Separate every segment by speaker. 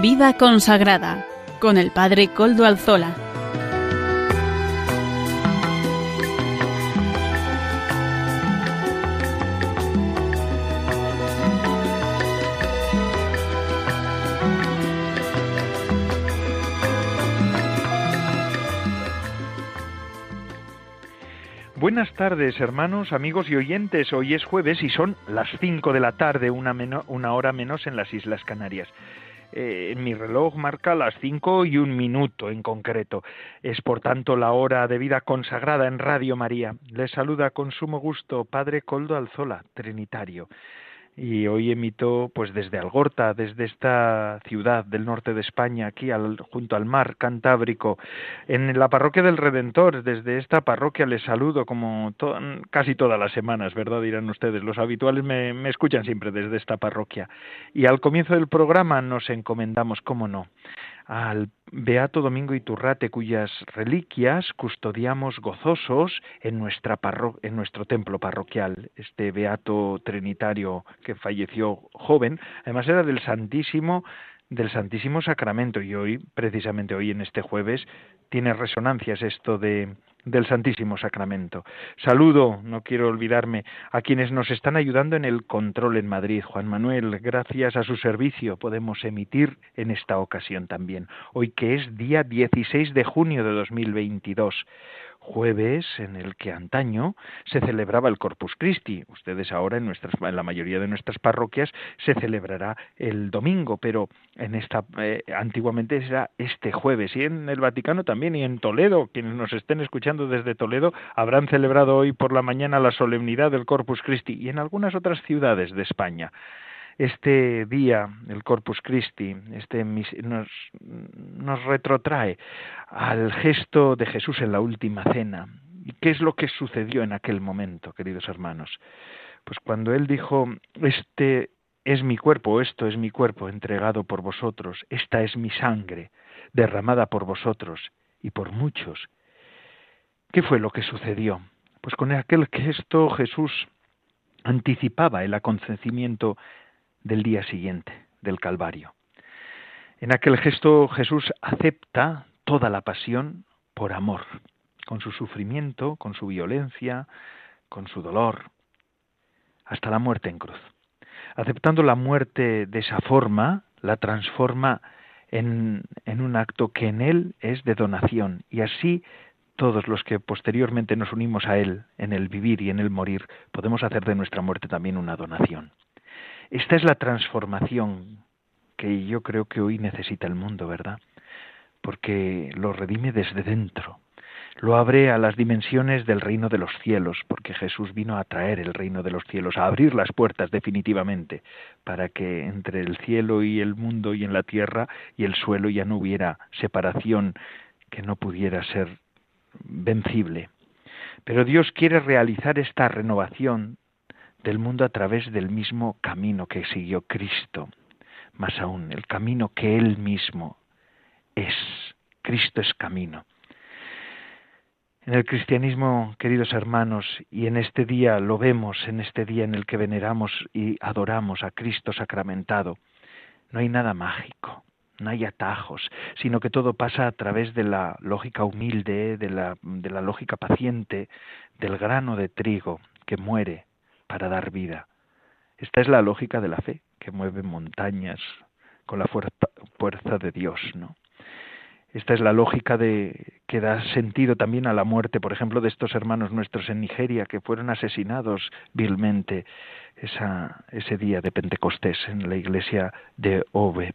Speaker 1: Vida consagrada con el Padre Coldo Alzola.
Speaker 2: Buenas tardes, hermanos, amigos y oyentes. Hoy es jueves y son las 5 de la tarde, una, una hora menos en las Islas Canarias. Eh, mi reloj marca las 5 y un minuto en concreto. Es por tanto la hora de vida consagrada en Radio María. Les saluda con sumo gusto Padre Coldo Alzola, Trinitario y hoy emito pues desde Algorta, desde esta ciudad del norte de España, aquí al, junto al mar Cantábrico, en la parroquia del Redentor, desde esta parroquia les saludo como casi todas las semanas, ¿verdad? Dirán ustedes, los habituales me escuchan siempre desde esta parroquia. Y al comienzo del programa nos encomendamos, cómo no, al Beato Domingo Iturrate, cuyas reliquias custodiamos gozosos en, nuestra en nuestro templo parroquial. Este Beato Trinitario que falleció joven, además era del Santísimo del Santísimo Sacramento y hoy, precisamente hoy en este jueves, tiene resonancias esto de del Santísimo Sacramento. Saludo, no quiero olvidarme, a quienes nos están ayudando en el control en Madrid. Juan Manuel, gracias a su servicio podemos emitir en esta ocasión también, hoy que es día 16 de junio de 2022 jueves en el que antaño se celebraba el Corpus Christi. Ustedes ahora en nuestras en la mayoría de nuestras parroquias se celebrará el domingo, pero en esta eh, antiguamente era este jueves y en el Vaticano también y en Toledo, quienes nos estén escuchando desde Toledo habrán celebrado hoy por la mañana la solemnidad del Corpus Christi y en algunas otras ciudades de España este día, el Corpus Christi, este nos, retrotrae al gesto de Jesús en la última cena. ¿Y qué es lo que sucedió en aquel momento, queridos hermanos? Pues cuando él dijo, este es mi cuerpo, esto es mi cuerpo entregado por vosotros, esta es mi sangre derramada por vosotros y por muchos. ¿Qué fue lo que sucedió? Pues con aquel gesto Jesús anticipaba el acontecimiento del día siguiente, del Calvario. En aquel gesto Jesús acepta toda la pasión por amor, con su sufrimiento, con su violencia, con su dolor, hasta la muerte en cruz. Aceptando la muerte de esa forma, la transforma en, en, un acto que en Él es de donación y así todos los que posteriormente nos unimos a Él en el vivir y en el morir, podemos hacer de nuestra muerte también una donación. Esta es la transformación que yo creo que hoy necesita el mundo, ¿verdad? Porque lo redime desde dentro, lo abre a las dimensiones del reino de los cielos, porque Jesús vino a traer el reino de los cielos, a abrir las puertas definitivamente, para que entre el cielo y el mundo y en la tierra y el suelo ya no hubiera separación que no pudiera ser vencible. Pero Dios quiere realizar esta renovación del mundo a través del mismo camino que siguió Cristo, más aún, el camino que Él mismo es. Cristo es camino. En el cristianismo, queridos hermanos, y en este día lo vemos, en este día en el que veneramos y adoramos a Cristo sacramentado, no hay nada mágico, no hay atajos, sino que todo pasa a través de la lógica humilde, de la, de la lógica paciente, del grano de trigo que muere para dar vida. Esta es la lógica de la fe, que mueve montañas con la fuerza, de Dios, ¿no? Esta es la lógica de que da sentido también a la muerte, por ejemplo, de estos hermanos nuestros en Nigeria que fueron asesinados vilmente ese día de Pentecostés en la iglesia de Obe.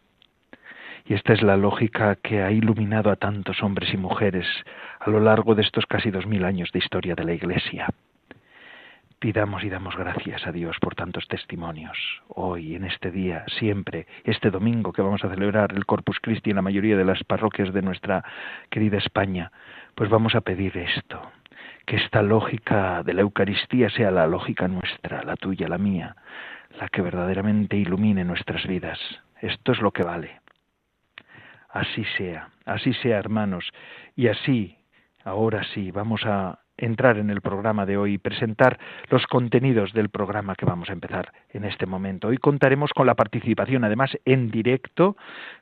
Speaker 2: Y esta es la lógica que ha iluminado a tantos hombres y mujeres a lo largo de estos casi dos mil años de historia de la Iglesia. Pidamos y damos gracias a Dios por tantos testimonios. Hoy, en este día, siempre, este domingo que vamos a celebrar el Corpus Christi en la mayoría de las parroquias de nuestra querida España, pues vamos a pedir esto, que esta lógica de la Eucaristía sea la lógica nuestra, la tuya, la mía, la que verdaderamente ilumine nuestras vidas. Esto es lo que vale. Así sea, así sea, hermanos, y así, ahora sí, vamos a entrar en el programa de hoy y presentar los contenidos del programa que vamos a empezar en este momento. Hoy contaremos con la participación, además, en directo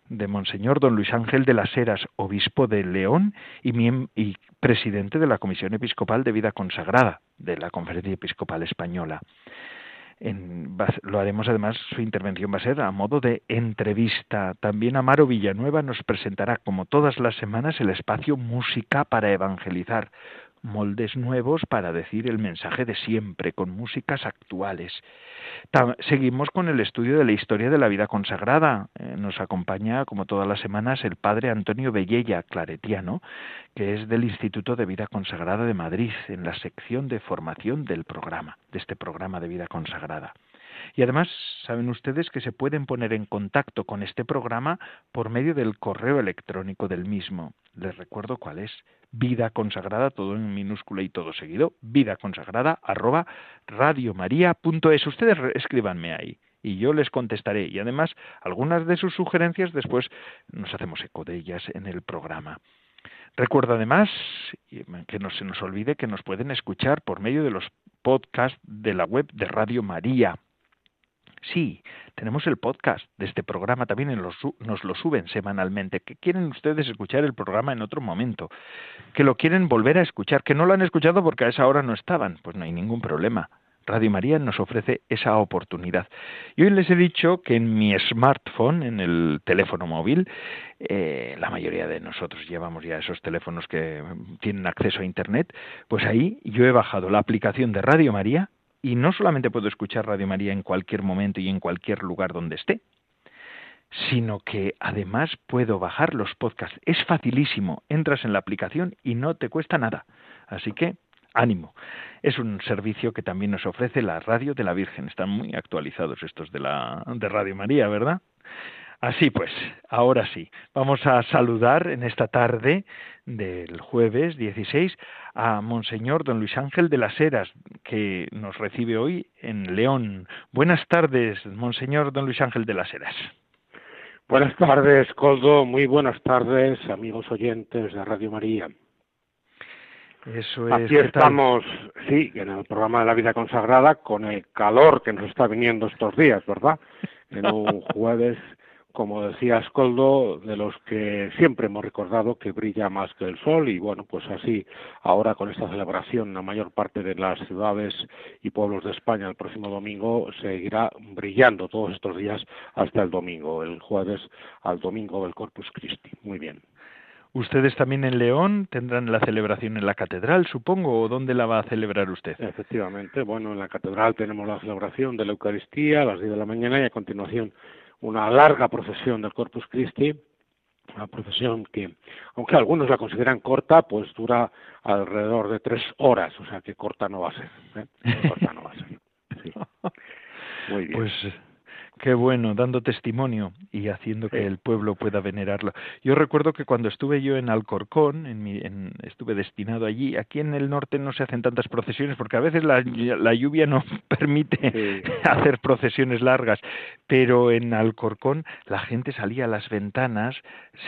Speaker 2: de Monseñor Don Luis Ángel de las Heras, obispo de León y, y presidente de la Comisión Episcopal de Vida Consagrada de la Conferencia Episcopal Española. En, lo haremos además, su intervención va a ser a modo de entrevista. También Amaro Villanueva nos presentará, como todas las semanas, el espacio Música para Evangelizar, moldes nuevos para decir el mensaje de siempre, con músicas actuales. seguimos con el estudio de la historia de la vida consagrada. Eh, nos acompaña, como todas las semanas, el padre Antonio Bellella, claretiano, que es del Instituto de Vida Consagrada de Madrid, en la sección de formación del programa, de este programa de vida consagrada. Y además, saben ustedes que se pueden poner en contacto con este programa por medio del correo electrónico del mismo. Les recuerdo cuál es vida consagrada, todo en minúscula y todo seguido, vida consagrada arroba radiomaria.es. Ustedes escríbanme ahí y yo les contestaré. Y además, algunas de sus sugerencias después nos hacemos eco de ellas en el programa. Recuerdo además que no se nos olvide que nos pueden escuchar por medio de los podcasts de la web de Radio María. Sí, tenemos el podcast de este programa, también nos lo suben semanalmente. Que quieren ustedes escuchar el programa en otro momento, que lo quieren volver a escuchar, que no lo han escuchado porque a esa hora no estaban, pues no hay ningún problema. Radio María nos ofrece esa oportunidad. Y hoy les he dicho que en mi smartphone, en el teléfono móvil, eh, la mayoría de nosotros llevamos ya esos teléfonos que tienen acceso a Internet, pues ahí yo he bajado la aplicación de Radio María y no solamente puedo escuchar Radio María en cualquier momento y en cualquier lugar donde esté, sino que además puedo bajar los podcasts. Es facilísimo, entras en la aplicación y no te cuesta nada. Así que ánimo. Es un servicio que también nos ofrece la Radio de la Virgen. Están muy actualizados estos de la de Radio María, ¿verdad? Así pues, ahora sí, vamos a saludar en esta tarde del jueves 16 a Monseñor Don Luis Ángel de las Heras, que nos recibe hoy en León. Buenas tardes, Monseñor Don Luis Ángel de las Heras.
Speaker 3: Buenas tardes, Coldo. Muy buenas tardes, amigos oyentes de Radio María.
Speaker 2: Eso es.
Speaker 3: Aquí estamos, sí, en el programa de la vida consagrada, con el calor que nos está viniendo estos días, ¿verdad? En un jueves como decía Ascoldo, de los que siempre hemos recordado que brilla más que el sol y bueno, pues así ahora con esta celebración la mayor parte de las ciudades y pueblos de España el próximo domingo seguirá brillando todos estos días hasta el domingo, el jueves al domingo del Corpus Christi. Muy bien.
Speaker 2: Ustedes también en León tendrán la celebración en la catedral, supongo, o dónde la va a celebrar usted?
Speaker 3: Efectivamente, bueno, en la catedral tenemos la celebración de la Eucaristía a las 10 de la mañana y a continuación una larga procesión del Corpus Christi, una procesión que, aunque algunos la consideran corta, pues dura alrededor de tres horas, o sea que corta no va a ser. ¿eh? Corta no va a ser.
Speaker 2: Muy bien. Pues Qué bueno, dando testimonio y haciendo que el pueblo pueda venerarlo. Yo recuerdo que cuando estuve yo en Alcorcón, en mi, en, estuve destinado allí, aquí en el norte no se hacen tantas procesiones porque a veces la, la lluvia no permite hacer procesiones largas, pero en Alcorcón la gente salía a las ventanas,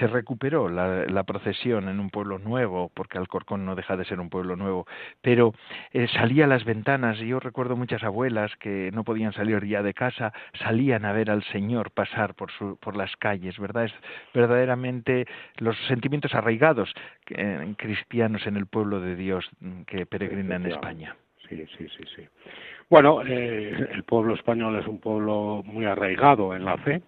Speaker 2: se recuperó la, la procesión en un pueblo nuevo, porque Alcorcón no deja de ser un pueblo nuevo, pero eh, salía a las ventanas, y yo recuerdo muchas abuelas que no podían salir ya de casa, salían a ver al Señor pasar por, su, por las calles, ¿verdad? Es verdaderamente los sentimientos arraigados eh, cristianos en el pueblo de Dios mm, que peregrina en España.
Speaker 3: Sí, sí, sí, sí. Bueno, eh, el pueblo español es un pueblo muy arraigado en la fe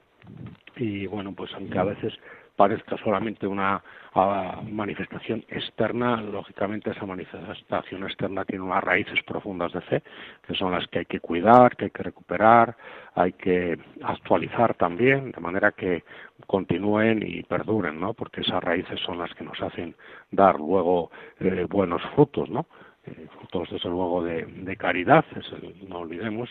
Speaker 3: y bueno, pues aunque a veces parezca solamente una manifestación externa, lógicamente esa manifestación externa tiene unas raíces profundas de fe, que son las que hay que cuidar, que hay que recuperar, hay que actualizar también, de manera que continúen y perduren, ¿no? Porque esas raíces son las que nos hacen dar luego eh, buenos frutos, ¿no? Eh, frutos desde luego de, caridad, no olvidemos,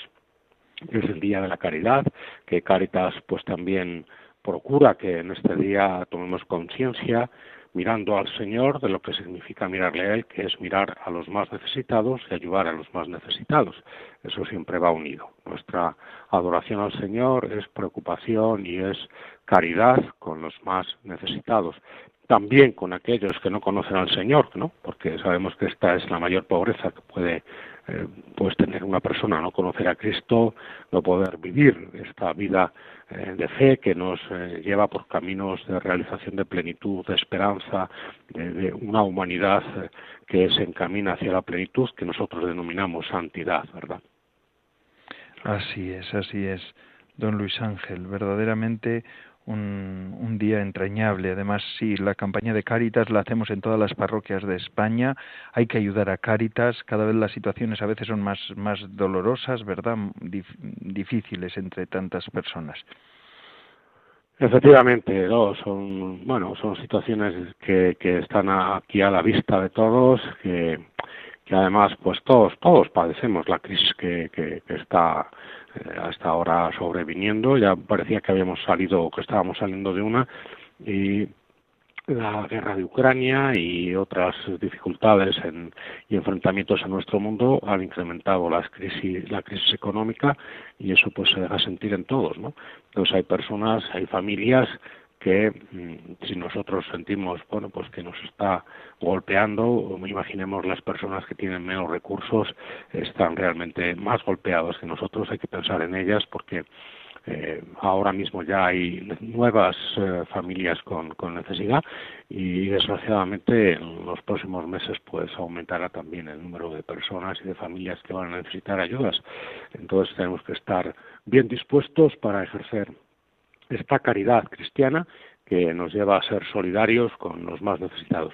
Speaker 3: es el día de la caridad, que Caritas pues también procura que en este día tomemos conciencia mirando al Señor de lo que significa mirarle a Él, que es mirar a los más necesitados y ayudar a los más necesitados. Eso siempre va unido. Nuestra adoración al Señor es preocupación y es caridad con los más necesitados también con aquellos que no conocen al Señor, ¿no? Porque sabemos que esta es la mayor pobreza que puede eh, pues tener una persona, no conocer a Cristo, no poder vivir esta vida eh, de fe que nos eh, lleva por caminos de realización de plenitud, de esperanza, de, una humanidad que se encamina hacia la plenitud que nosotros denominamos santidad, ¿verdad?
Speaker 2: Así es, así es, don Luis Ángel, verdaderamente un, día entrañable. Además, sí, la campaña de Cáritas la hacemos en todas las parroquias de España. Hay que ayudar a Cáritas. Cada vez las situaciones a veces son más, más dolorosas, ¿verdad? difíciles entre tantas personas.
Speaker 3: Efectivamente, no, son bueno, son situaciones que, que están aquí a la vista de todos, que, que además, pues todos todos padecemos la crisis que, que, está hasta ahora sobreviniendo. Ya parecía que habíamos salido que estábamos saliendo de una y la guerra de Ucrania y otras dificultades y enfrentamientos en nuestro mundo han incrementado las crisis, la crisis económica y eso pues se deja sentir en todos, ¿no? Entonces hay personas, hay familias que mm, si nosotros sentimos bueno pues que nos está golpeando imaginemos las personas que tienen menos recursos están realmente más golpeados que nosotros hay que pensar en ellas porque eh, ahora mismo ya hay nuevas eh, familias con, con necesidad y desgraciadamente en los próximos meses pues aumentará también el número de personas y de familias que van a necesitar ayudas. Entonces tenemos que estar bien dispuestos para ejercer esta caridad cristiana que nos lleva a ser solidarios con los más necesitados.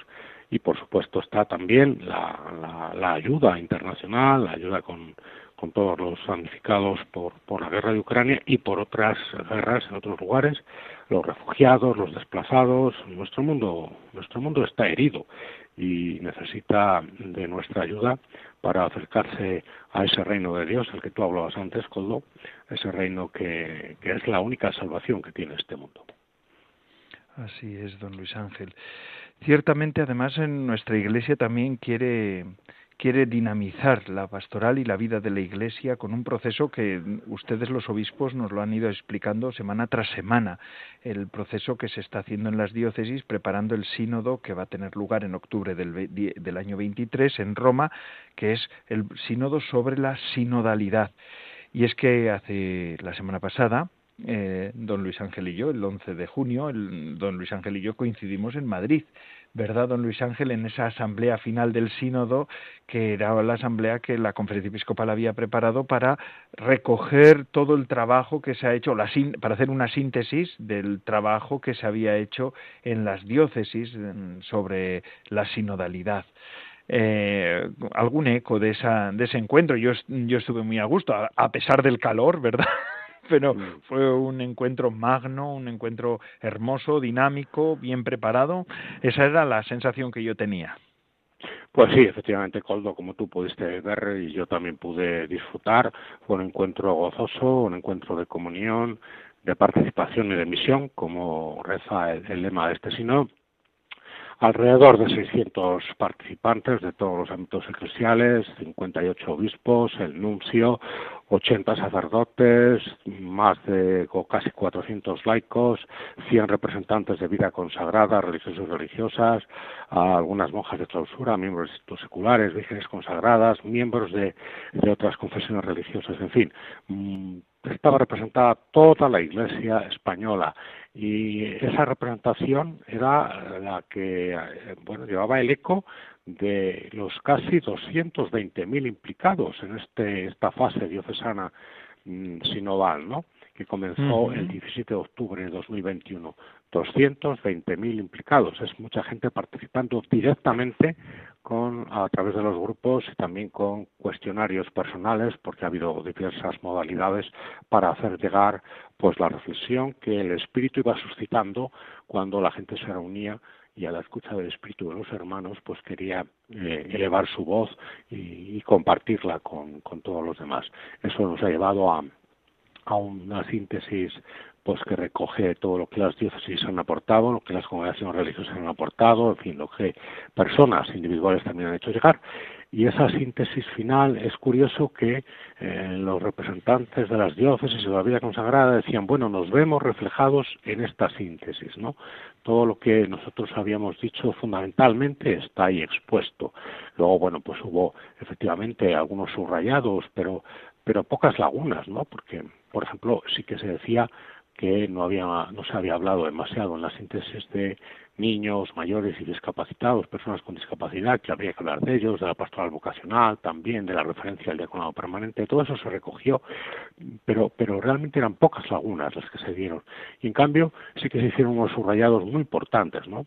Speaker 3: Y por supuesto está también la, la, ayuda internacional, la ayuda con, con todos los damnificados por, por la guerra de Ucrania y por otras guerras en otros lugares, los refugiados, los desplazados. Nuestro mundo, nuestro mundo está herido y necesita de nuestra ayuda para acercarse a ese reino de Dios, el que tú hablabas antes, Coldo, ese reino que, que es la única salvación que tiene este mundo.
Speaker 2: Así es, don Luis Ángel. Ciertamente, además, en nuestra Iglesia también quiere quiere dinamizar la pastoral y la vida de la Iglesia con un proceso que ustedes los obispos nos lo han ido explicando semana tras semana, el proceso que se está haciendo en las diócesis preparando el sínodo que va a tener lugar en octubre del, año 23 en Roma, que es el sínodo sobre la sinodalidad. Y es que hace la semana pasada, eh, don Luis Ángel y yo, el 11 de junio, el, don Luis Ángel y yo coincidimos en Madrid, ¿verdad, don Luis Ángel? En esa asamblea final del sínodo, que era la asamblea que la conferencia episcopal había preparado para recoger todo el trabajo que se ha hecho, la, para hacer una síntesis del trabajo que se había hecho en las diócesis sobre la sinodalidad. Eh, algún eco de, esa, de ese encuentro. Yo, yo estuve muy a gusto, a pesar del calor, ¿verdad? Pero mm. fue un encuentro magno, un encuentro hermoso, dinámico, bien preparado. Esa era la sensación que yo tenía.
Speaker 3: Pues sí, efectivamente, Coldo, como tú pudiste ver y yo también pude disfrutar, fue un encuentro gozoso, un encuentro de comunión, de participación y de misión, como reza el, lema de este sino, alrededor de 600 participantes de todos los ámbitos eclesiales, 58 obispos, el nuncio, 80 sacerdotes, más de casi 400 laicos, 100 representantes de vida consagrada, religiosos y religiosas, algunas monjas de clausura, miembros de institutos seculares, vírgenes consagradas, miembros de, de otras confesiones religiosas, en fin, mm, estaba representada toda la Iglesia española y esa representación era la que eh, bueno llevaba el eco de los casi 220.000 implicados en este esta fase diocesana mm, sinodal, ¿no? Que comenzó el 17 de octubre de 2021. 220.000 implicados, es mucha gente participando directamente con a través de los grupos y también con cuestionarios personales porque ha habido diversas modalidades para hacer llegar pues la reflexión que el espíritu iba suscitando cuando la gente se reunía y a la escucha del espíritu de los hermanos pues quería eh, elevar su voz y, compartirla con, con todos los demás. Eso nos ha llevado a a una síntesis pues que recoge todo lo que las diócesis han aportado, lo que las congregaciones religiosas han aportado, en fin, lo que personas individuales también han hecho llegar. Y esa síntesis final es curioso que eh, los representantes de las diócesis de la vida consagrada decían, bueno, nos vemos reflejados en esta síntesis, ¿no? Todo lo que nosotros habíamos dicho fundamentalmente está ahí expuesto. Luego, bueno, pues hubo efectivamente algunos subrayados, pero pero pocas lagunas, ¿no? Porque, por ejemplo, sí que se decía que no había no se había hablado demasiado en la síntesis de niños, mayores y discapacitados, personas con discapacidad, que habría que hablar de ellos, de la pastoral vocacional, también de la referencia al diaconado permanente, todo eso se recogió, pero, pero realmente eran pocas lagunas las que se dieron. Y en cambio sí que se hicieron unos subrayados muy importantes, ¿no?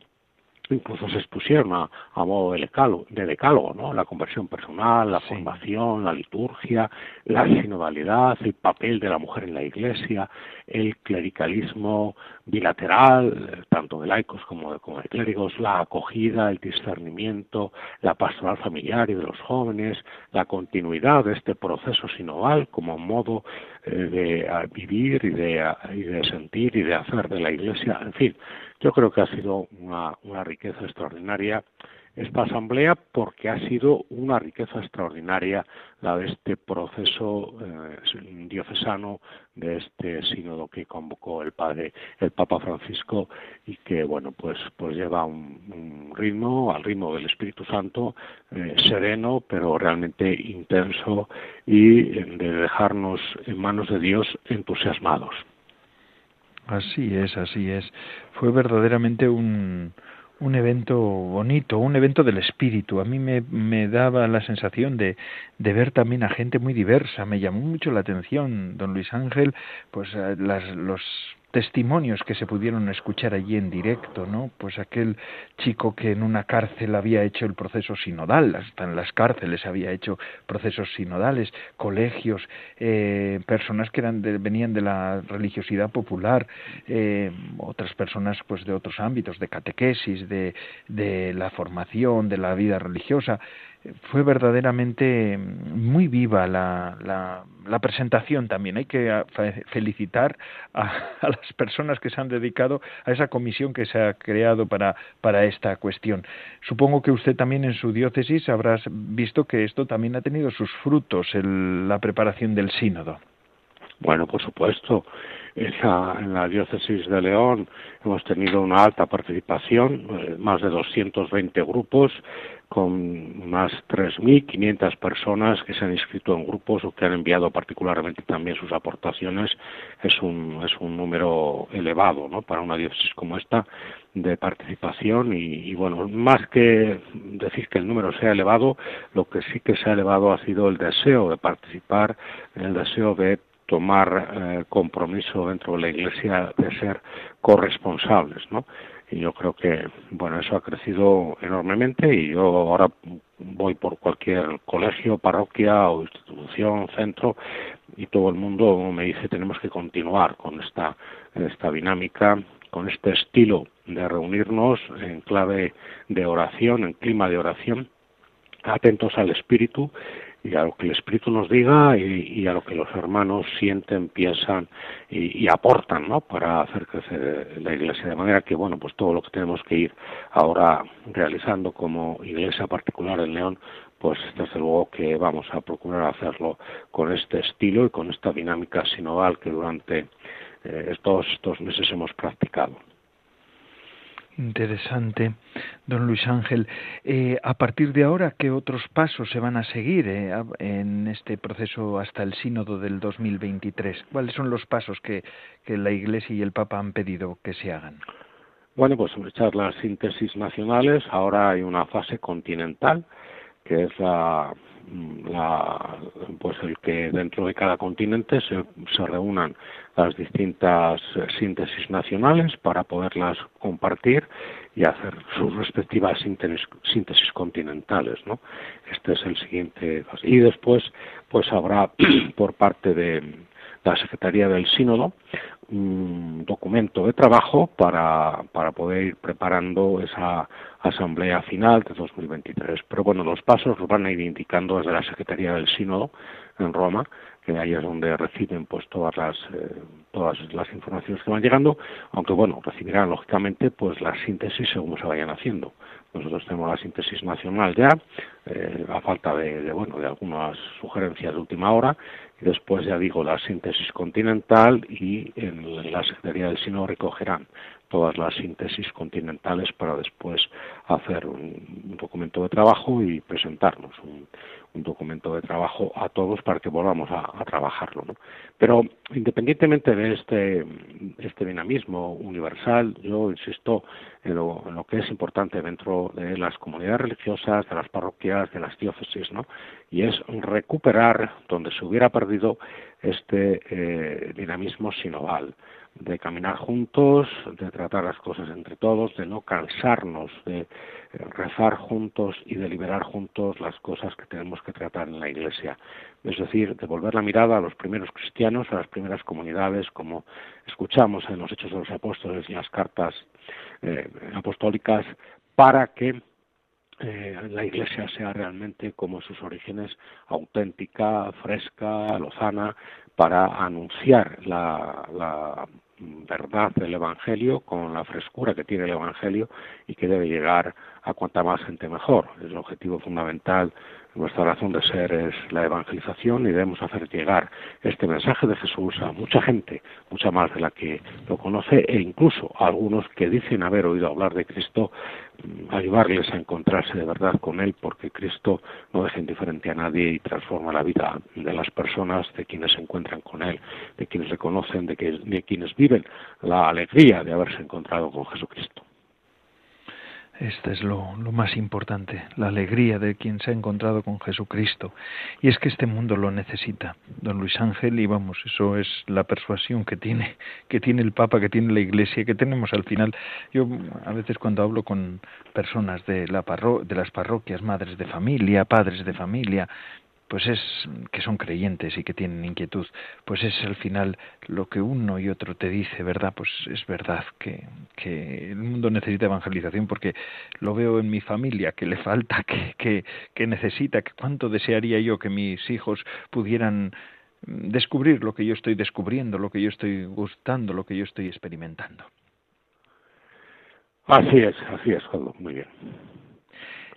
Speaker 3: Incluso se expusieron a, modo de decálogo, de decálogo, ¿no? La conversión personal, la formación, la liturgia, la sinodalidad, el papel de la mujer en la iglesia, el clericalismo bilateral, tanto de laicos como de, como de clérigos, la acogida, el discernimiento, la pastoral familiar y de los jóvenes, la continuidad de este proceso sinodal como modo eh, de vivir y de, y de sentir y de hacer de la iglesia, en fin, yo creo que ha sido una, riqueza extraordinaria esta asamblea porque ha sido una riqueza extraordinaria la de este proceso eh, diocesano de este sínodo que convocó el padre el Papa Francisco y que bueno pues pues lleva un, ritmo al ritmo del Espíritu Santo eh, sereno pero realmente intenso y de dejarnos en manos de Dios entusiasmados.
Speaker 2: Así es, así es. Fue verdaderamente un, un evento bonito, un evento del espíritu. A mí me, me daba la sensación de, de, ver también a gente muy diversa. Me llamó mucho la atención, don Luis Ángel, pues eh, las, los testimonios que se pudieron escuchar allí en directo, ¿no? Pues aquel chico que en una cárcel había hecho el proceso sinodal, hasta en las cárceles había hecho procesos sinodales, colegios, eh, personas que eran venían de la religiosidad popular, eh, otras personas pues de otros ámbitos, de catequesis, de, de la formación, de la vida religiosa, fue verdaderamente muy viva la, la, presentación también. Hay que ah, felicitar a, las personas que se han dedicado a esa comisión que se ha creado para, para esta cuestión. Supongo que usted también en su diócesis habrá visto que esto también ha tenido sus frutos, en la preparación del sínodo.
Speaker 3: Bueno, por supuesto. En la, en la, diócesis de León hemos tenido una alta participación, eh, más de 220 grupos, con unas 3.500 personas que se han inscrito en grupos o que han enviado particularmente también sus aportaciones. Es un, es un número elevado ¿no? para una diócesis como esta de participación y, bueno, más que decir que el número sea elevado, lo que sí que se ha elevado ha sido el deseo de participar, el deseo de tomar eh, compromiso dentro de la Iglesia de ser corresponsables, ¿no? y yo creo que bueno eso ha crecido enormemente y yo ahora voy por cualquier colegio, parroquia o institución, centro y todo el mundo me dice tenemos que continuar con esta esta dinámica, con este estilo de reunirnos en clave de oración, en clima de oración, atentos al espíritu y a lo que el Espíritu nos diga y, a lo que los hermanos sienten, piensan y, aportan, ¿no? Para hacer crecer la Iglesia. De manera que, bueno, pues todo lo que tenemos que ir ahora realizando como Iglesia particular en León, pues desde luego que vamos a procurar hacerlo con este estilo y con esta dinámica sinodal que durante eh, estos, estos meses hemos practicado.
Speaker 2: Interesante, don Luis Ángel. Eh, a partir de ahora, ¿qué otros pasos se van a seguir eh, en este proceso hasta el sínodo del 2023? ¿Cuáles son los pasos que, la Iglesia y el Papa han pedido que se hagan?
Speaker 3: Bueno, pues echar las síntesis nacionales. Ahora hay una fase continental, que es la, la, pues el que dentro de cada continente se, se reúnan las distintas síntesis nacionales para poderlas compartir y hacer sus respectivas síntesis, continentales, ¿no? Este es el siguiente y después pues habrá por parte de la Secretaría del Sínodo un documento de trabajo para, para poder ir preparando esa asamblea final de 2023. Pero bueno, los pasos los van a ir indicando desde la Secretaría del Sínodo en Roma, que ahí es donde reciben pues todas las eh, todas las informaciones que van llegando, aunque bueno, recibirán lógicamente pues la síntesis según se vayan haciendo. Nosotros tenemos la síntesis nacional ya, eh, a falta de, bueno de algunas sugerencias de última hora, y después ya digo la síntesis continental y en la Secretaría del Sino recogerán todas las síntesis continentales para después hacer un, documento de trabajo y presentarnos un, documento de trabajo a todos para que volvamos a, trabajarlo. ¿no? Pero independientemente de este, este dinamismo universal, yo insisto en lo, en lo, que es importante dentro de las comunidades religiosas, de las parroquias, de las diócesis, ¿no? y es recuperar donde se hubiera perdido este eh, dinamismo sinodal de caminar juntos, de tratar las cosas entre todos, de no cansarnos, de eh, rezar juntos y de liberar juntos las cosas que tenemos que tratar en la Iglesia. Es decir, de volver la mirada a los primeros cristianos, a las primeras comunidades, como escuchamos en los Hechos de los Apóstoles y las cartas eh, apostólicas, para que eh, la Iglesia sea realmente como sus orígenes auténtica, fresca, lozana, para anunciar la verdad del Evangelio, con la frescura que tiene el Evangelio y que debe llegar a cuanta más gente mejor. El objetivo fundamental nuestra razón de ser es la evangelización y debemos hacer llegar este mensaje de Jesús a mucha gente, mucha más de la que lo conoce e incluso a algunos que dicen haber oído hablar de Cristo, mm, ayudarles a encontrarse de verdad con Él, porque Cristo no deja indiferente a nadie y transforma la vida de las personas, de quienes se encuentran con Él, de quienes le conocen, de, de quienes viven la alegría de haberse encontrado con Jesucristo.
Speaker 2: Este es lo, más importante, la alegría de quien se ha encontrado con Jesucristo. Y es que este mundo lo necesita, don Luis Ángel, y vamos, eso es la persuasión que tiene, que tiene el Papa, que tiene la Iglesia, que tenemos al final. Yo a veces cuando hablo con personas de, la de las parroquias, madres de familia, padres de familia, pues es que son creyentes y que tienen inquietud, pues es al final lo que uno y otro te dice, ¿verdad? Pues es verdad que, el mundo necesita evangelización porque lo veo en mi familia, que le falta, que, que, que necesita, que cuánto desearía yo que mis hijos pudieran descubrir lo que yo estoy descubriendo, lo que yo estoy gustando, lo que yo estoy experimentando.
Speaker 3: Así es, así es, muy bien.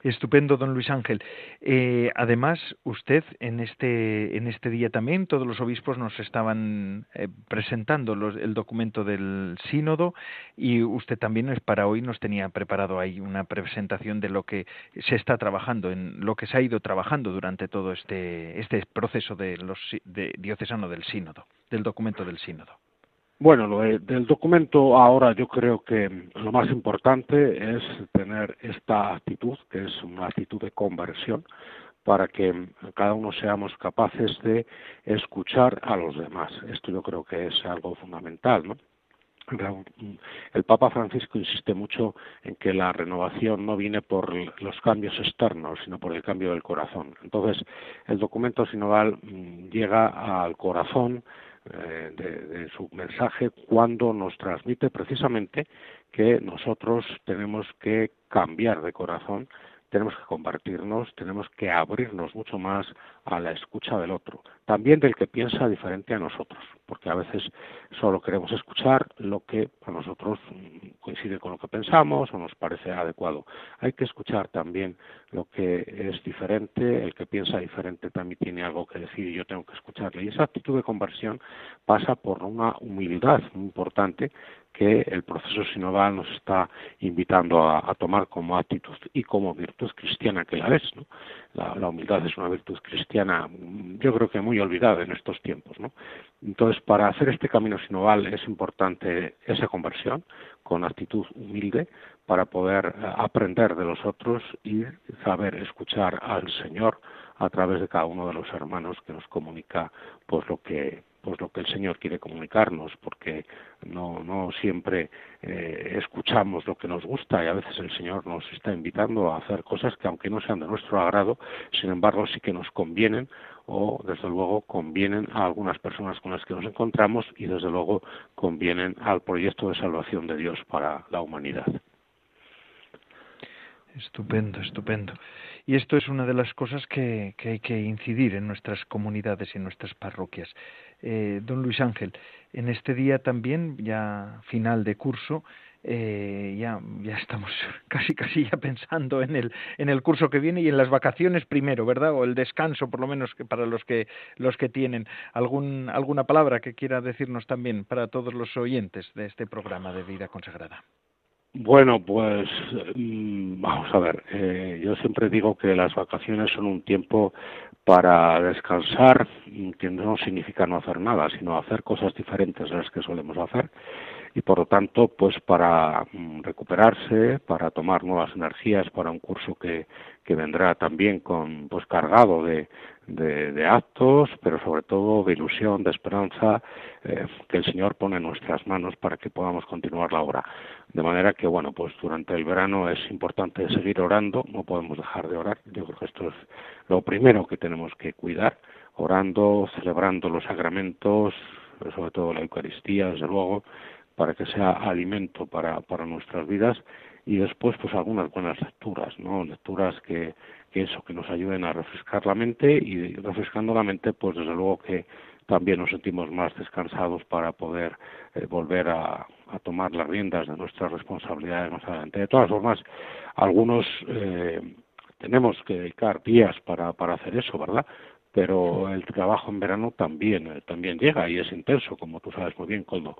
Speaker 2: Estupendo, don Luis Ángel. Eh, además, usted en este, en este día también, todos los obispos nos estaban eh, presentando el documento del sínodo y usted también para hoy nos tenía preparado ahí una presentación de lo que se está trabajando, en lo que se ha ido trabajando durante todo este, este proceso de los, de diocesano del sínodo, del documento del sínodo.
Speaker 3: Bueno, lo del documento ahora yo creo que lo más importante es tener esta actitud, que es una actitud de conversión, para que cada uno seamos capaces de escuchar a los demás. Esto yo creo que es algo fundamental, ¿no? El Papa Francisco insiste mucho en que la renovación no viene por los cambios externos, sino por el cambio del corazón. Entonces, el documento sinodal mm, llega al corazón eh, de, su mensaje cuando nos transmite precisamente que nosotros tenemos que cambiar de corazón, tenemos que compartirnos, tenemos que abrirnos mucho más a la escucha del otro, también del que piensa diferente a nosotros, porque a veces solo queremos escuchar lo que a nosotros coincide con lo que pensamos o nos parece adecuado. Hay que escuchar también lo que es diferente, el que piensa diferente también tiene algo que decir y yo tengo que escucharle. Y esa actitud de conversión pasa por una humildad muy importante que el proceso sinodal nos está invitando a, tomar como actitud y como virtud cristiana que la es. ¿no? La, humildad es una virtud cristiana, yo creo que muy olvidada en estos tiempos. ¿no? Entonces, para hacer este camino sinodal es importante esa conversión con actitud humilde para poder eh, aprender de los otros y saber escuchar al Señor a través de cada uno de los hermanos que nos comunica pues lo que pues lo que el Señor quiere comunicarnos, porque no, no siempre eh, escuchamos lo que nos gusta y a veces el Señor nos está invitando a hacer cosas que aunque no sean de nuestro agrado, sin embargo sí que nos convienen o desde luego convienen a algunas personas con las que nos encontramos y desde luego convienen al proyecto de salvación de Dios para la humanidad.
Speaker 2: Estupendo, estupendo. Y esto es una de las cosas que, hay que incidir en nuestras comunidades y en nuestras parroquias. Eh, don Luis Ángel, en este día también, ya final de curso, eh, ya, ya estamos casi casi ya pensando en el, en el curso que viene y en las vacaciones primero, ¿verdad? O el descanso, por lo menos que para los que los que tienen algún alguna palabra que quiera decirnos también para todos los oyentes de este programa de vida consagrada.
Speaker 3: Bueno, pues mm, vamos a ver. Eh, yo siempre digo que las vacaciones son un tiempo para descansar, que no significa no hacer nada, sino hacer cosas diferentes de las que solemos hacer y por lo tanto pues para mm, recuperarse para tomar nuevas energías para un curso que, que vendrá también con pues cargado de, de, actos pero sobre todo de ilusión de esperanza eh, que el Señor pone en nuestras manos para que podamos continuar la obra. De manera que bueno pues durante el verano es importante seguir orando no podemos dejar de orar. Yo creo que esto es lo primero que tenemos que cuidar orando celebrando los sacramentos sobre todo la Eucaristía desde luego para que sea alimento para, para nuestras vidas y después pues algunas buenas lecturas, ¿no? Lecturas que, que eso, que nos ayuden a refrescar la mente y refrescando la mente pues desde luego que también nos sentimos más descansados para poder eh, volver a, a, tomar las riendas de nuestras responsabilidades más adelante. De todas formas, algunos eh, tenemos que dedicar días para, para hacer eso, ¿verdad? Pero el trabajo en verano también, eh, también llega y es intenso, como tú sabes muy bien, Coldo.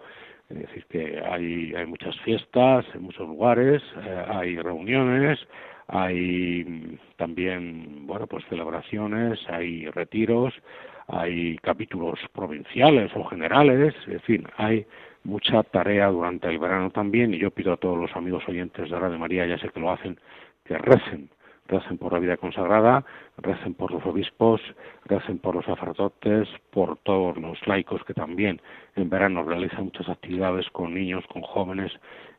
Speaker 3: Es decir, que hay, hay muchas fiestas en muchos lugares, eh, hay reuniones, hay mm, también, bueno, pues celebraciones, hay retiros, hay capítulos provinciales o generales, en fin, hay mucha tarea durante el verano también y yo pido a todos los amigos oyentes de Radio María, ya sé que lo hacen, que recen recen por la vida consagrada, recen por los obispos, recen por los sacerdotes, por todos los laicos que también en verano realizan muchas actividades con niños, con jóvenes.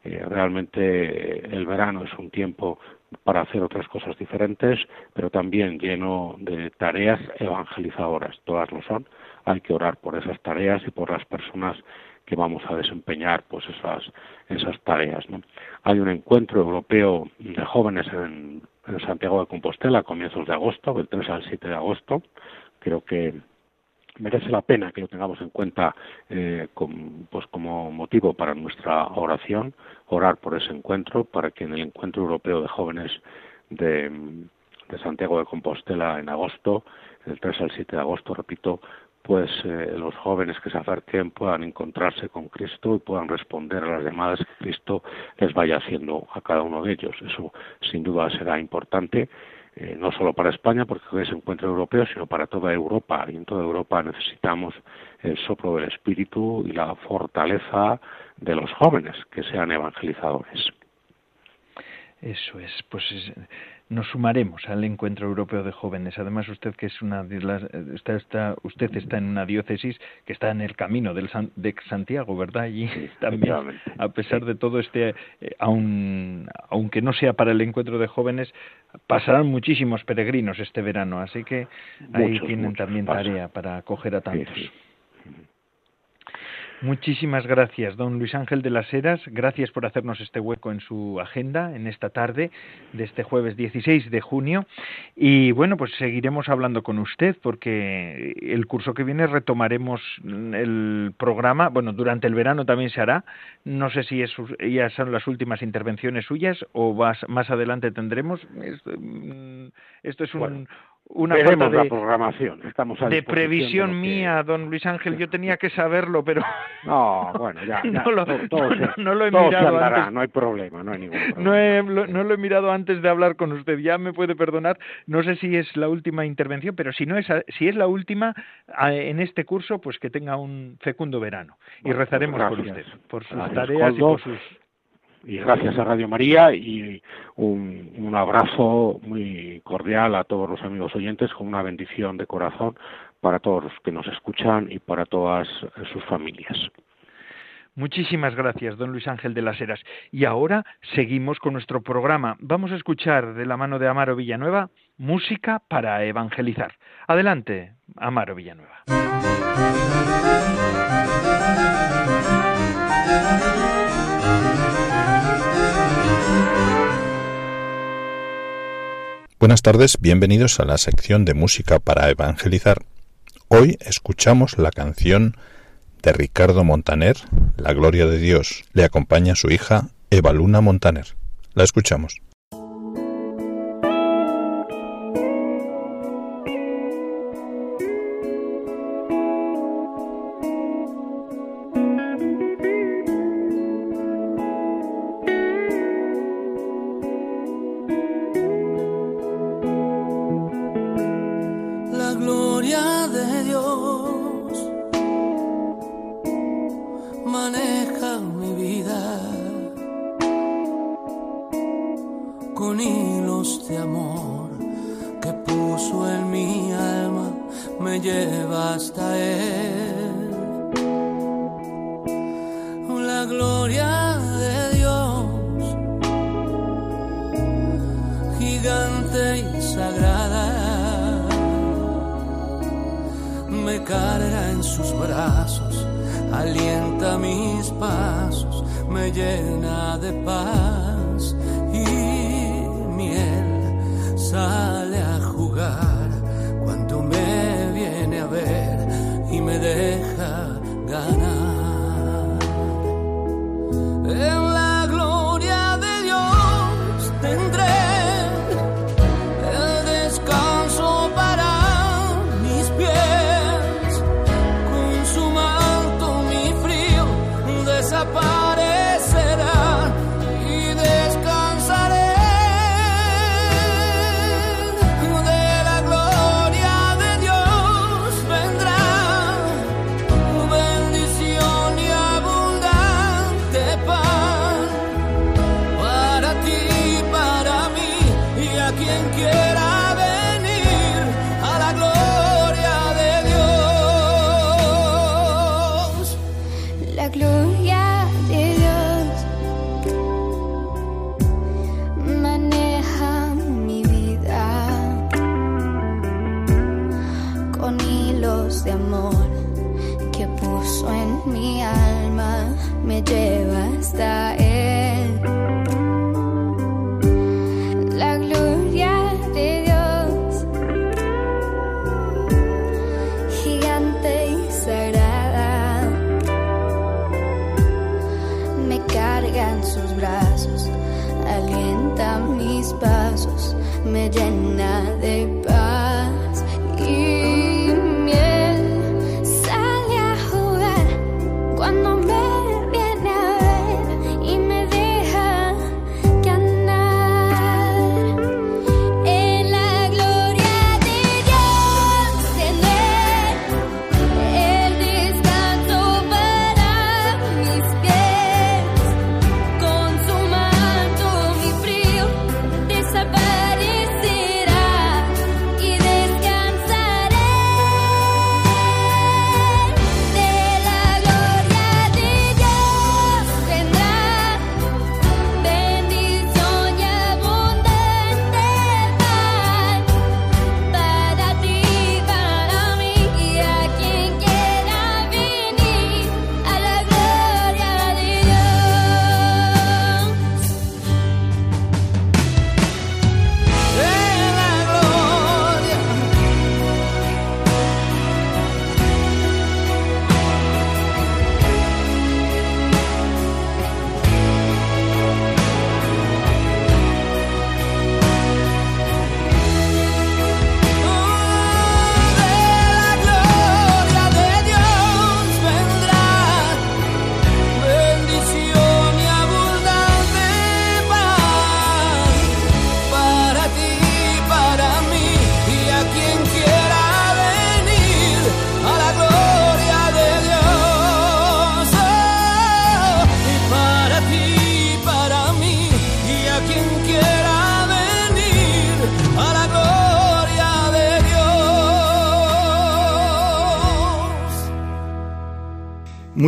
Speaker 3: Eh, realmente eh, el verano es un tiempo para hacer otras cosas diferentes, pero también lleno de tareas evangelizadoras. Todas lo son. Hay que orar por esas tareas y por las personas que vamos a desempeñar pues esas esas tareas hay un encuentro europeo de jóvenes en en Santiago de Compostela a comienzos de agosto, del 3 al 7 de agosto. Creo que merece la pena que lo tengamos en cuenta eh, pues como motivo para nuestra oración, orar por ese encuentro, para que en el encuentro europeo de jóvenes de, de Santiago de Compostela en agosto, del 3 al 7 de agosto, repito, pues eh, los jóvenes que se acerquen puedan encontrarse con Cristo y puedan responder a las llamadas que Cristo les vaya haciendo a cada uno de ellos. Eso sin duda será importante, eh, no solo para España, porque es un encuentro europeo, sino para toda Europa. Y en toda Europa necesitamos el soplo del Espíritu y la fortaleza de los jóvenes que sean evangelizadores.
Speaker 2: Eso es, pues nos sumaremos al encuentro europeo de jóvenes. Además, usted que es una está, está, usted está en una diócesis que está en el camino del de Santiago, ¿verdad? Y también, a pesar de todo este, eh, aun, aunque no sea para el encuentro de jóvenes, pasarán muchísimos peregrinos este verano, así que ahí tienen también tarea para acoger a tantos. Muchísimas gracias, don Luis Ángel de las Heras. Gracias por hacernos este hueco en su agenda en esta tarde de este jueves 16 de junio. Y bueno, pues seguiremos hablando con usted porque el curso que viene retomaremos el programa. Bueno, durante el verano también se hará. No sé si es, ya son las últimas intervenciones suyas o más, más adelante tendremos. Esto, mm, es un,
Speaker 3: una falta de, programación. Estamos
Speaker 2: de previsión mía, don Luis Ángel. Yo tenía que saberlo, pero
Speaker 3: no, bueno, ya,
Speaker 2: no, lo, no, lo he
Speaker 3: mirado antes. No hay problema, no hay ningún problema.
Speaker 2: No, he, no lo he mirado antes de hablar con usted. Ya me puede perdonar. No sé si es la última intervención, pero si no es, si es la última en este curso, pues que tenga un fecundo verano y rezaremos por usted, por sus tareas y por sus
Speaker 3: y gracias a Radio María y un, abrazo muy cordial a todos los amigos oyentes con una bendición de corazón para todos los que nos escuchan y para todas sus familias.
Speaker 2: Muchísimas gracias, don Luis Ángel de las Heras. Y ahora seguimos con nuestro programa. Vamos a escuchar de la mano de Amaro Villanueva música para evangelizar. Adelante, Amaro Villanueva.
Speaker 4: Buenas tardes, bienvenidos a la sección de música para evangelizar. Hoy escuchamos la canción de Ricardo Montaner, La Gloria de Dios. Le acompaña su hija Eva Luna Montaner. La escuchamos.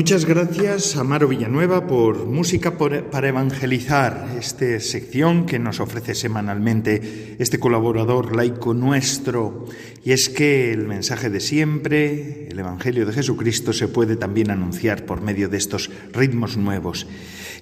Speaker 5: Muchas gracias, Amaro Villanueva, por Música para Evangelizar, esta sección que nos ofrece semanalmente este colaborador laico nuestro. Y es que el mensaje de siempre, el Evangelio de Jesucristo, se puede también anunciar por medio de estos ritmos nuevos.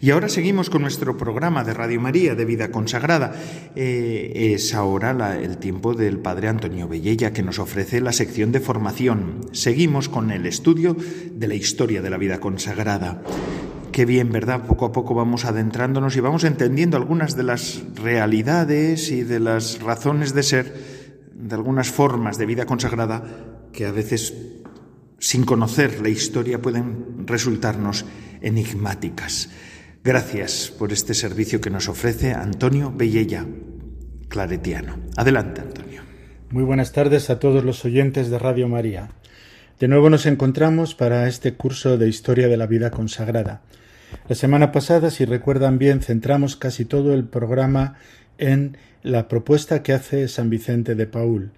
Speaker 5: Y ahora seguimos con nuestro programa de Radio María de Vida Consagrada. Eh, es ahora el tiempo del Padre Antonio Bellella que nos ofrece la sección de formación. Seguimos con el estudio de la historia de la vida consagrada. Qué bien, ¿verdad? Poco a poco vamos adentrándonos y vamos entendiendo algunas de las realidades y de las razones de ser de algunas formas de vida consagrada que a veces sin conocer la historia pueden resultarnos enigmáticas. Gracias por este servicio que nos ofrece Antonio Bellella, claretiano. Adelante, Antonio.
Speaker 6: Muy buenas tardes a todos los oyentes de Radio María. De nuevo nos encontramos para este curso de Historia de la Vida Consagrada. La semana pasada, si recuerdan bien, centramos casi todo el programa en la propuesta que hace San Vicente de Paul,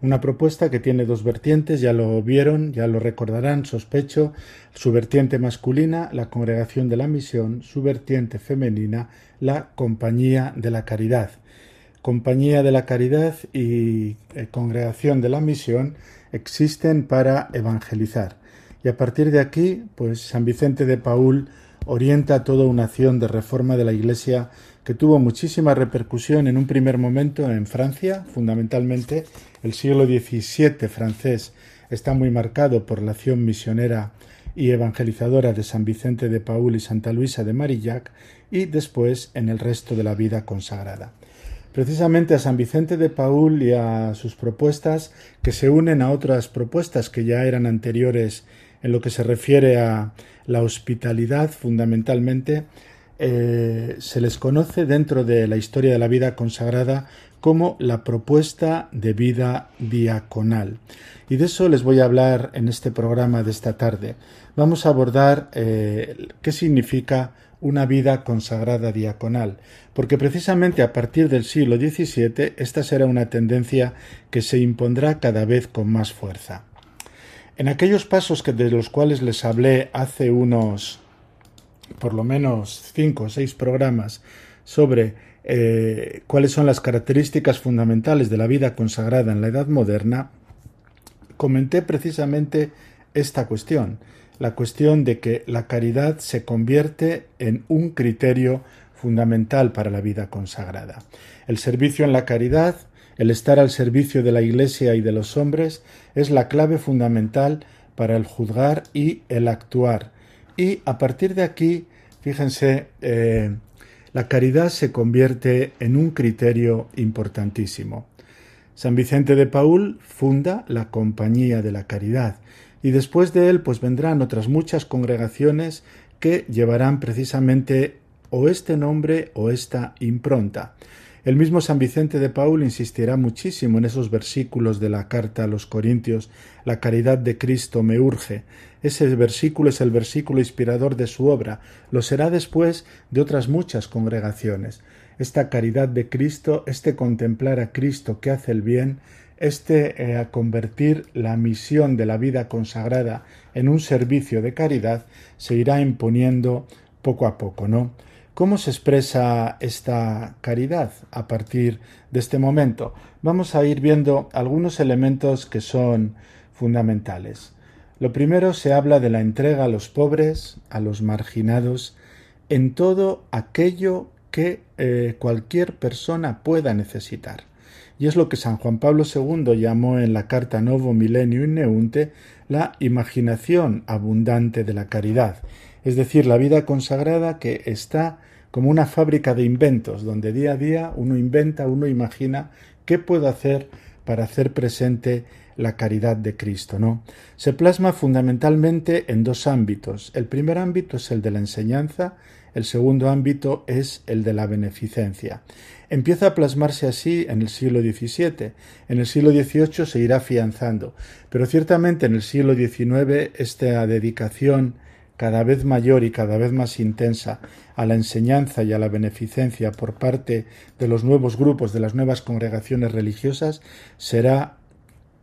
Speaker 6: una propuesta que tiene dos vertientes, ya lo vieron, ya lo recordarán, sospecho, su vertiente masculina, la congregación de la misión, su vertiente femenina, la compañía de la caridad. Compañía de la caridad y eh, congregación de la misión existen para evangelizar. Y a partir de aquí, pues San Vicente de Paul orienta toda una acción de reforma de la Iglesia que tuvo muchísima repercusión en un primer momento en Francia, fundamentalmente el siglo XVII francés está muy marcado por la acción misionera y evangelizadora de San Vicente de Paul y Santa Luisa de Marillac y después en el resto de la vida consagrada. Precisamente a San Vicente de Paul y a sus propuestas que se unen a otras propuestas que ya eran anteriores en lo que se refiere a la hospitalidad fundamentalmente, eh, se les conoce dentro de la historia de la vida consagrada como la propuesta de vida diaconal. Y de eso les voy a hablar en este programa de esta tarde. Vamos a abordar eh, qué significa una vida consagrada diaconal, porque precisamente a partir del siglo XVII esta será una tendencia que se impondrá cada vez con más fuerza. En aquellos pasos que de los cuales les hablé hace unos por lo menos cinco o seis programas sobre eh, cuáles son las características fundamentales de la vida consagrada en la Edad Moderna, comenté precisamente esta cuestión, la cuestión de que la caridad se convierte en un criterio fundamental para la vida consagrada. El servicio en la caridad, el estar al servicio de la Iglesia y de los hombres, es la clave fundamental para el juzgar y el actuar. Y a partir de aquí, fíjense, eh, la caridad se convierte en un criterio importantísimo. San Vicente de Paul funda la Compañía de la Caridad y después de él pues vendrán otras muchas congregaciones que llevarán precisamente o este nombre o esta impronta. El mismo San Vicente de Paul insistirá muchísimo en esos versículos de la carta a los Corintios, la caridad de Cristo me urge. Ese versículo es el versículo inspirador de su obra, lo será después de otras muchas congregaciones. Esta caridad de Cristo, este contemplar a Cristo que hace el bien, este eh, convertir la misión de la vida consagrada en un servicio de caridad, se irá imponiendo poco a poco, ¿no? ¿Cómo se expresa esta caridad a partir de este momento? Vamos a ir viendo algunos elementos que son fundamentales. Lo primero se habla de la entrega a los pobres, a los marginados, en todo aquello que eh, cualquier persona pueda necesitar. Y es lo que San Juan Pablo II llamó en la carta Novo Milenio in Neunte la imaginación abundante de la caridad, es decir, la vida consagrada que está como una fábrica de inventos, donde día a día uno inventa, uno imagina qué puedo hacer para hacer presente la caridad de Cristo, ¿no? Se plasma fundamentalmente en dos ámbitos. El primer ámbito es el de la enseñanza, el segundo ámbito es el de la beneficencia. Empieza a plasmarse así en el siglo XVII. En el siglo XVIII se irá afianzando, pero ciertamente en el siglo XIX esta dedicación cada vez mayor y cada vez más intensa a la enseñanza y a la beneficencia por parte de los nuevos grupos, de las nuevas congregaciones religiosas, será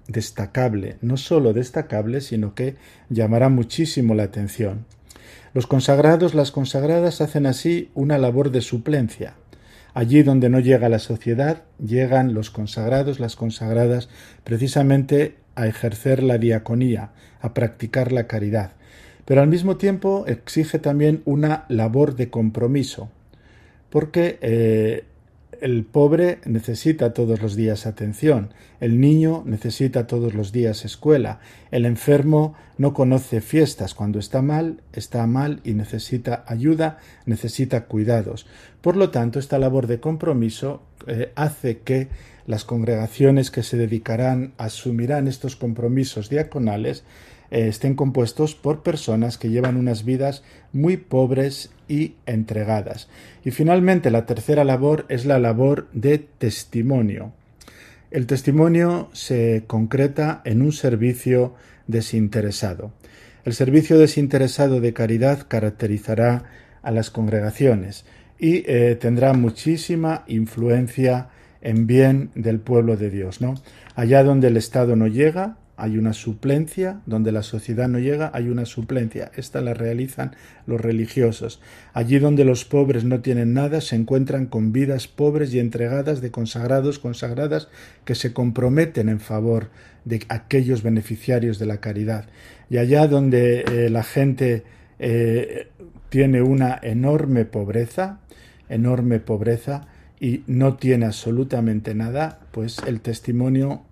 Speaker 6: destacable, no sólo destacable, sino que llamará muchísimo la atención. Los consagrados, las consagradas hacen así una labor de suplencia. Allí donde no llega la sociedad, llegan los consagrados, las consagradas, precisamente a ejercer la diaconía, a practicar la caridad. Pero al mismo tiempo exige también una labor de compromiso, porque eh, el pobre necesita todos los días atención, el niño necesita todos los días escuela, el enfermo no conoce fiestas, cuando está mal, está mal y necesita ayuda, necesita cuidados. Por lo tanto, esta labor de compromiso eh, hace que las congregaciones que se dedicarán, asumirán estos compromisos diaconales, eh, estén compuestos por personas que llevan unas vidas muy pobres y entregadas. Y finalmente la tercera labor es la labor de testimonio. El testimonio se concreta en un servicio desinteresado. El servicio desinteresado de caridad caracterizará a las congregaciones y eh, tendrá muchísima influencia en bien del pueblo de Dios, ¿no? Allá donde el Estado no llega, hay una suplencia, donde la sociedad no llega, hay una suplencia. Esta la realizan los religiosos. Allí donde los pobres no tienen nada, se encuentran con vidas pobres y entregadas de consagrados, consagradas, que se comprometen en favor de aquellos beneficiarios de la caridad. Y allá donde eh, la gente eh, tiene una enorme pobreza, enorme pobreza, y no tiene absolutamente nada, pues el testimonio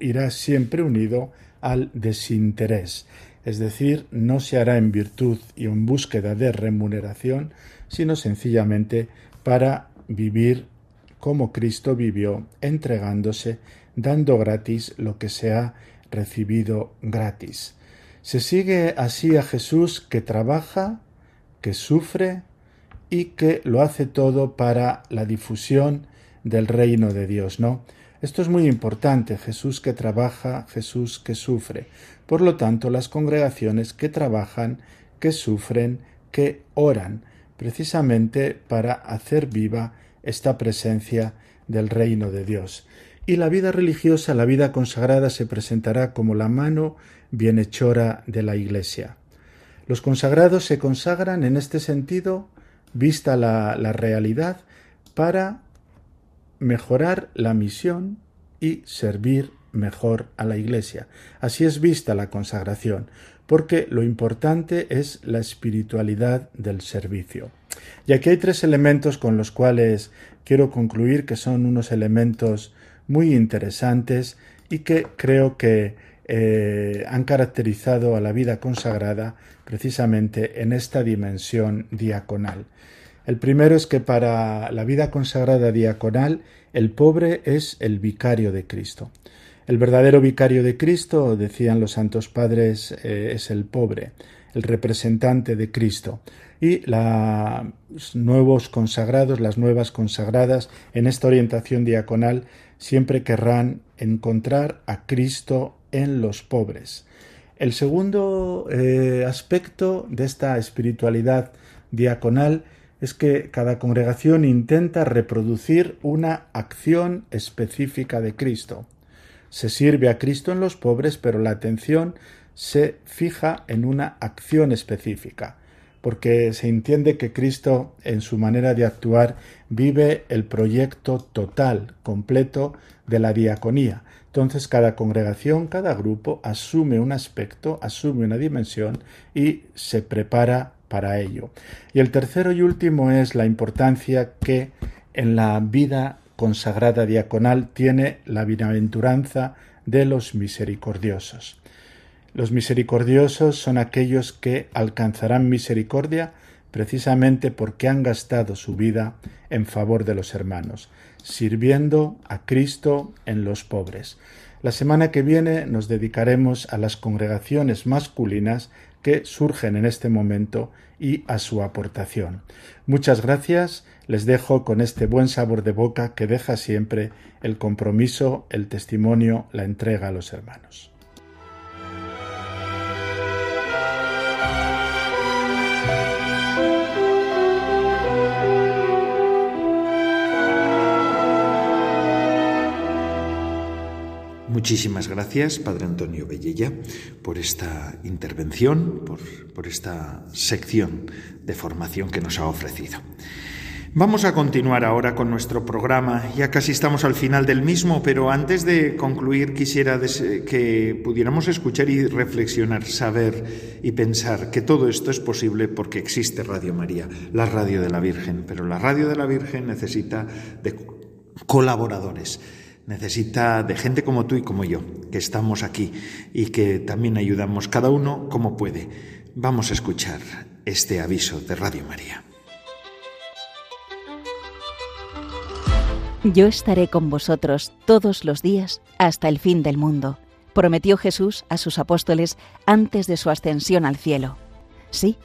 Speaker 6: irá siempre unido al desinterés. Es decir, no se hará en virtud y en búsqueda de remuneración, sino sencillamente para vivir como Cristo vivió, entregándose, dando gratis lo que se ha recibido gratis. Se sigue así a Jesús que trabaja, que sufre, y que lo hace todo para la difusión del reino de Dios, ¿no? Esto es muy importante, Jesús que trabaja, Jesús que sufre. Por lo tanto, las congregaciones que trabajan, que sufren, que oran, precisamente para hacer viva esta presencia del reino de Dios. Y la vida religiosa, la vida consagrada, se presentará como la mano bienhechora de la Iglesia. Los consagrados se consagran en este sentido vista la, realidad, para mejorar la misión y servir mejor a la Iglesia. Así es vista la consagración, porque lo importante es la espiritualidad del servicio. Y aquí hay tres elementos con los cuales quiero concluir que son unos elementos muy interesantes y que creo que eh, han caracterizado a la vida consagrada precisamente en esta dimensión diaconal. El primero es que para la vida consagrada diaconal el pobre es el vicario de Cristo. El verdadero vicario de Cristo, decían los santos padres, eh, es el pobre, el representante de Cristo. Y los nuevos consagrados, las nuevas consagradas en esta orientación diaconal siempre querrán encontrar a Cristo en los pobres. El segundo eh, aspecto de esta espiritualidad diaconal es que cada congregación intenta reproducir una acción específica de Cristo. Se sirve a Cristo en los pobres, pero la atención se fija en una acción específica, porque se entiende que Cristo, en su manera de actuar, vive el proyecto total, completo de la diaconía. Entonces cada congregación, cada grupo asume un aspecto, asume una dimensión y se prepara para ello. Y el tercero y último es la importancia que en la vida consagrada diaconal tiene la bienaventuranza de los misericordiosos. Los misericordiosos son aquellos que alcanzarán misericordia precisamente porque han gastado su vida en favor de los hermanos, sirviendo a Cristo en los pobres. La semana que viene nos dedicaremos a las congregaciones masculinas que surgen en este momento y a su aportación. Muchas gracias, les dejo con este buen sabor de boca que deja siempre el compromiso, el testimonio, la entrega a los hermanos.
Speaker 5: Muchísimas gracias, Padre Antonio Bellella, por esta intervención, por, esta sección de formación que nos ha ofrecido. Vamos a continuar ahora con nuestro programa. Ya casi estamos al final del mismo, pero antes de concluir quisiera que pudiéramos escuchar y reflexionar, saber y pensar que todo esto es posible porque existe Radio María, la radio de la Virgen. Pero la radio de la Virgen necesita de colaboradores, necesita de gente como tú y como yo, que estamos aquí y que también ayudamos cada uno como puede. Vamos a escuchar este aviso de Radio María.
Speaker 7: Yo estaré con vosotros todos los días hasta el fin del mundo, prometió Jesús a sus apóstoles antes de su ascensión al cielo. Sí,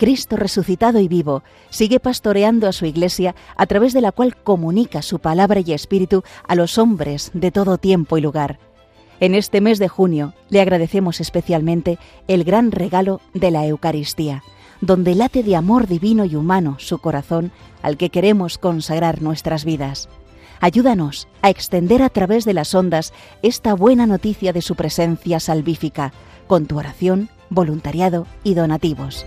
Speaker 7: Cristo resucitado y vivo sigue pastoreando a su iglesia a través de la cual comunica su palabra y espíritu a los hombres de todo tiempo y lugar. En este mes de junio le agradecemos especialmente el gran regalo de la Eucaristía, donde late de amor divino y humano su corazón al que queremos consagrar nuestras vidas. Ayúdanos a extender a través de las ondas esta buena noticia de su presencia salvífica, con tu oración, voluntariado y donativos.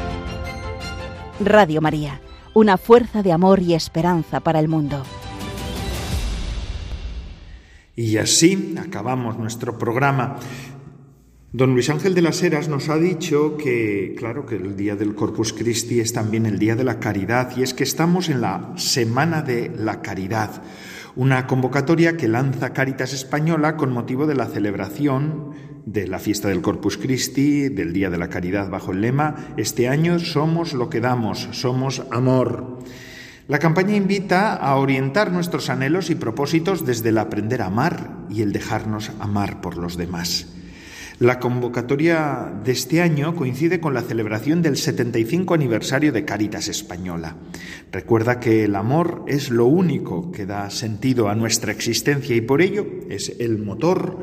Speaker 7: Radio María, una fuerza de amor y esperanza para el mundo.
Speaker 5: Y así acabamos nuestro programa. Don Luis Ángel de las Heras nos ha dicho que, claro, que el día del Corpus Christi es también el día de la caridad y es que estamos en la Semana de la Caridad, una convocatoria que lanza Caritas Española con motivo de la celebración de la fiesta del Corpus Christi, del Día de la Caridad bajo el lema Este año somos lo que damos, somos amor. La campaña invita a orientar nuestros anhelos y propósitos desde el aprender a amar y el dejarnos amar por los demás. La convocatoria de este año coincide con la celebración del 75 aniversario de Caritas Española. Recuerda que el amor es lo único que da sentido a nuestra existencia y por ello es el motor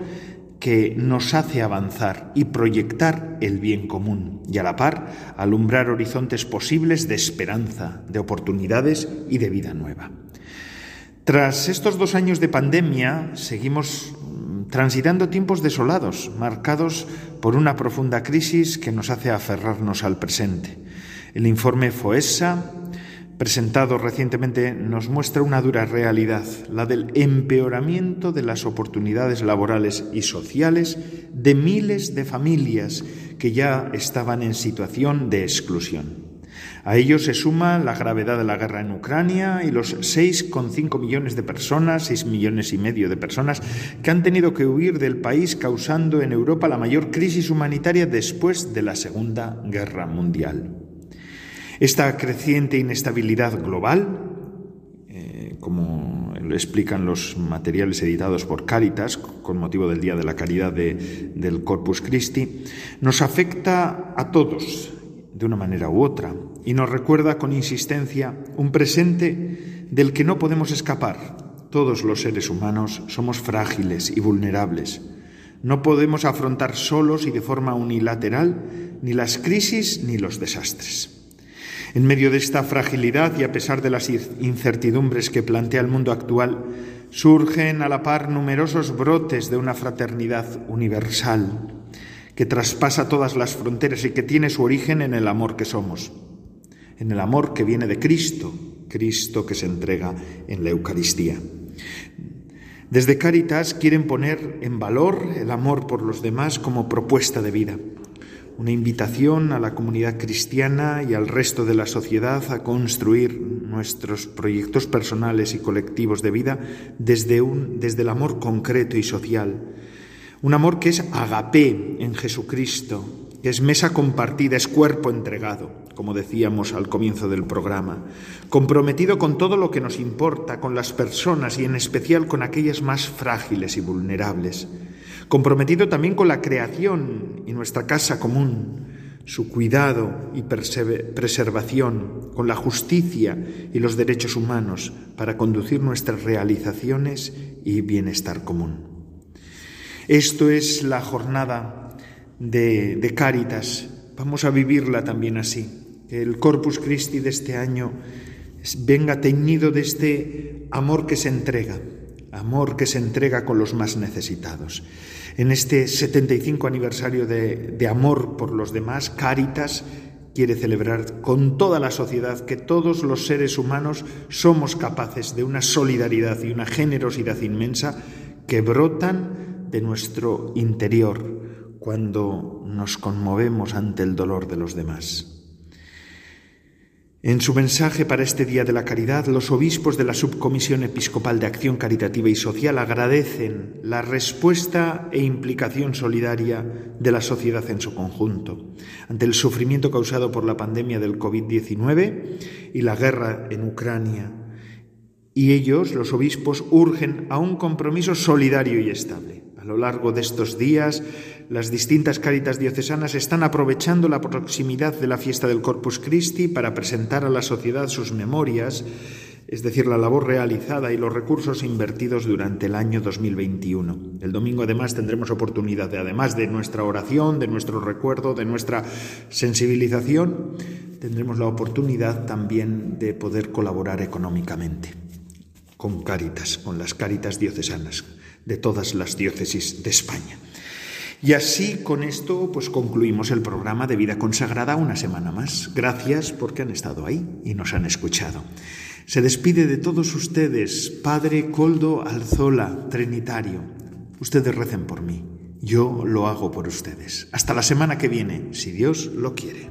Speaker 5: que nos hace avanzar y proyectar el bien común y a la par alumbrar horizontes posibles de esperanza, de oportunidades y de vida nueva. Tras estos dos años de pandemia seguimos mm, transitando tiempos desolados, marcados por una profunda crisis que nos hace aferrarnos al presente. El informe FOESA presentado recientemente nos muestra una dura realidad, la del empeoramiento de las oportunidades laborales y sociales de miles de familias que ya estaban en situación de exclusión. A ello se suma la gravedad de la guerra en Ucrania y los 6,5 millones de personas, 6 millones y medio de personas que han tenido que huir del país causando en Europa la mayor crisis humanitaria después de la Segunda Guerra Mundial. Esta creciente inestabilidad global, eh, como lo explican los materiales editados por Caritas con motivo del Día de la Caridad del Corpus Christi, nos afecta a todos de una manera u otra y nos recuerda con insistencia un presente del que no podemos escapar. Todos los seres humanos somos frágiles y vulnerables. No podemos afrontar solos y de forma unilateral ni las crisis ni los desastres. En medio de esta fragilidad y a pesar de las incertidumbres que plantea el mundo actual, surgen a la par numerosos brotes de una fraternidad universal que traspasa todas las fronteras y que tiene su origen en el amor que somos, en el amor que viene de Cristo, Cristo que se entrega en la Eucaristía. Desde Cáritas quieren poner en valor el amor por los demás como propuesta de vida una invitación a la comunidad cristiana y al resto de la sociedad a construir nuestros proyectos personales y colectivos de vida desde, un, desde el amor concreto y social. Un amor que es agape en Jesucristo, que es mesa compartida, es cuerpo entregado, como decíamos al comienzo del programa, comprometido con todo lo que nos importa, con las personas y en especial con aquellas más frágiles y vulnerables comprometido también con la creación y nuestra casa común, su cuidado y preservación con la justicia y los derechos humanos para conducir nuestras realizaciones y bienestar común. Esto es la jornada de, de Cáritas. Vamos a vivirla también así. Que el Corpus Christi de este año venga teñido de este amor que se entrega, amor que se entrega con los más necesitados. En este 75 aniversario de, amor por los demás, Cáritas quiere celebrar con toda la sociedad que todos los seres humanos somos capaces de una solidaridad y una generosidad inmensa que brotan de nuestro interior cuando nos conmovemos ante el dolor de los demás. En su mensaje para este Día de la Caridad, los obispos de la Subcomisión Episcopal de Acción Caritativa y Social agradecen la respuesta e implicación solidaria de la sociedad en su conjunto ante el sufrimiento causado por la pandemia del COVID-19 y la guerra en Ucrania. Y ellos, los obispos, urgen a un compromiso solidario y estable. A lo largo de estos días, las distintas cáritas diocesanas están aprovechando la proximidad de la fiesta del Corpus Christi para presentar a la sociedad sus memorias, es decir, la labor realizada y los recursos invertidos durante el año 2021. El domingo además tendremos oportunidad, de, además de nuestra oración, de nuestro recuerdo, de nuestra sensibilización, tendremos la oportunidad también de poder colaborar económicamente con Cáritas, con las Cáritas diocesanas de todas las diócesis de España. Y así con esto pues concluimos el programa de vida consagrada una semana más. Gracias porque han estado ahí y nos han escuchado. Se despide de todos ustedes, Padre Coldo Alzola, Trinitario. Ustedes recen por mí. Yo lo hago por ustedes. Hasta la semana que viene, si Dios lo quiere.